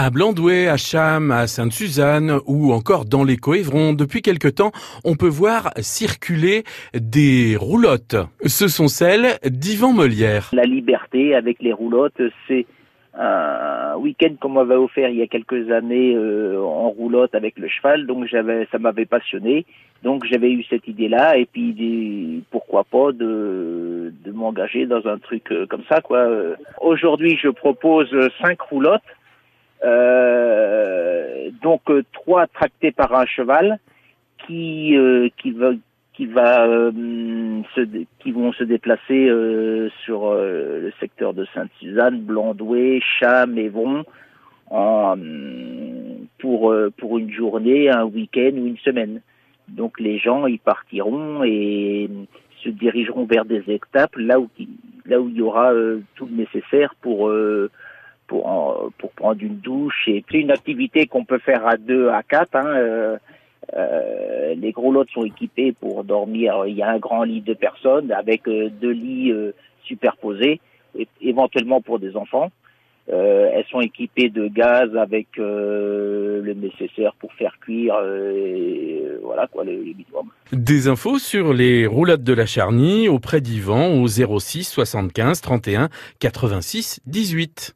À Blandouet, à Cham, à Sainte-Suzanne ou encore dans les Coévrons, depuis quelque temps, on peut voir circuler des roulottes. Ce sont celles d'Yvan Molière. La liberté avec les roulottes, c'est un week-end qu'on m'avait offert il y a quelques années euh, en roulotte avec le cheval, donc j'avais, ça m'avait passionné. Donc j'avais eu cette idée-là et puis pourquoi pas de, de m'engager dans un truc euh, comme ça quoi. Aujourd'hui, je propose cinq roulottes euh, donc euh, trois tractés par un cheval qui euh, qui va qui se, qui vont se déplacer sur le secteur de Sainte-Suzanne, Blandouet, Cham, Évron en, pour pour une journée, un week-end ou une semaine. Donc les gens y partiront et se dirigeront vers des étapes là où là où il y aura tout le nécessaire pour pour prendre une douche. Et c'est une activité qu'on peut faire à deux, à quatre. Hein, euh, euh, les gros lots sont équipés pour dormir. Il y a un grand lit de personnes avec euh, deux lits superposés, éventuellement pour des enfants. Elles sont équipées de gaz avec le nécessaire pour faire cuire, voilà quoi, le, le Des infos sur les roulottes de la Charnie auprès d'Yvan au 06 75 31 86 18.